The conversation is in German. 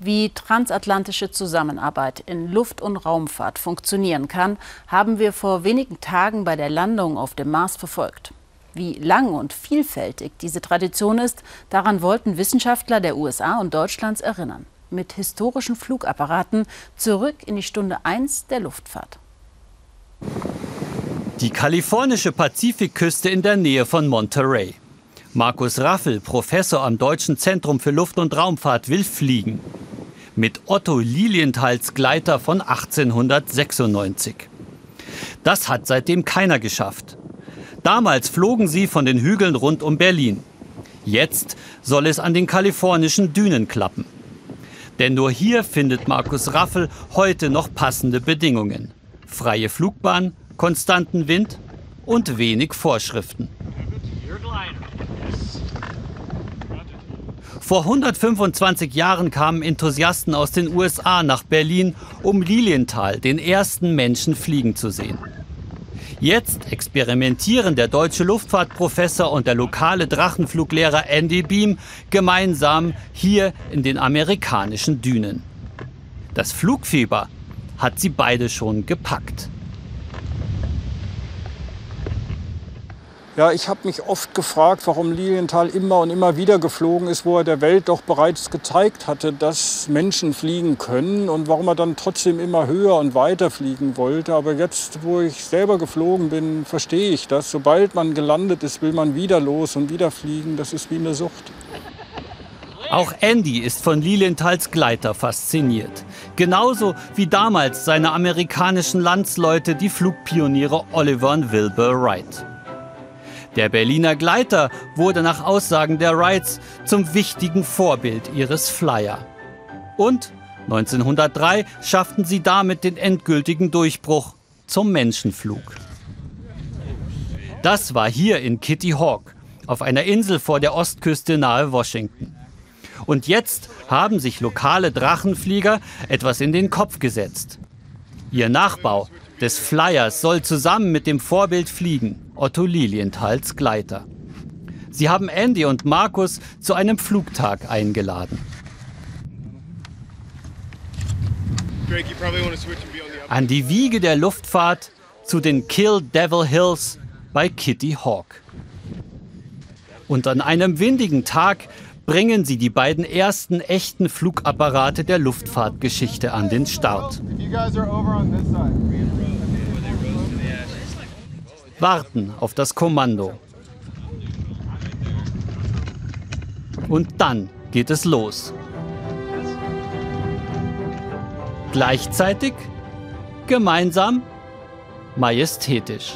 Wie transatlantische Zusammenarbeit in Luft- und Raumfahrt funktionieren kann, haben wir vor wenigen Tagen bei der Landung auf dem Mars verfolgt. Wie lang und vielfältig diese Tradition ist, daran wollten Wissenschaftler der USA und Deutschlands erinnern. Mit historischen Flugapparaten zurück in die Stunde 1 der Luftfahrt. Die kalifornische Pazifikküste in der Nähe von Monterey. Markus Raffel, Professor am Deutschen Zentrum für Luft- und Raumfahrt, will fliegen mit Otto Lilienthals Gleiter von 1896. Das hat seitdem keiner geschafft. Damals flogen sie von den Hügeln rund um Berlin. Jetzt soll es an den kalifornischen Dünen klappen. Denn nur hier findet Markus Raffel heute noch passende Bedingungen. Freie Flugbahn, konstanten Wind und wenig Vorschriften. Vor 125 Jahren kamen Enthusiasten aus den USA nach Berlin, um Lilienthal, den ersten Menschen fliegen zu sehen. Jetzt experimentieren der deutsche Luftfahrtprofessor und der lokale Drachenfluglehrer Andy Beam gemeinsam hier in den amerikanischen Dünen. Das Flugfieber hat sie beide schon gepackt. Ja, ich habe mich oft gefragt, warum Lilienthal immer und immer wieder geflogen ist, wo er der Welt doch bereits gezeigt hatte, dass Menschen fliegen können und warum er dann trotzdem immer höher und weiter fliegen wollte. Aber jetzt, wo ich selber geflogen bin, verstehe ich das. Sobald man gelandet ist, will man wieder los und wieder fliegen. Das ist wie eine Sucht. Auch Andy ist von Lilienthals Gleiter fasziniert. Genauso wie damals seine amerikanischen Landsleute, die Flugpioniere Oliver und Wilbur Wright. Der Berliner Gleiter wurde nach Aussagen der Wrights zum wichtigen Vorbild ihres Flyer. Und 1903 schafften sie damit den endgültigen Durchbruch zum Menschenflug. Das war hier in Kitty Hawk, auf einer Insel vor der Ostküste nahe Washington. Und jetzt haben sich lokale Drachenflieger etwas in den Kopf gesetzt. Ihr Nachbau des Flyers soll zusammen mit dem Vorbild fliegen. Otto Lilienthals Gleiter. Sie haben Andy und Markus zu einem Flugtag eingeladen. An die Wiege der Luftfahrt zu den Kill Devil Hills bei Kitty Hawk. Und an einem windigen Tag bringen sie die beiden ersten echten Flugapparate der Luftfahrtgeschichte an den Start warten auf das Kommando. Und dann geht es los. Gleichzeitig, gemeinsam, majestätisch.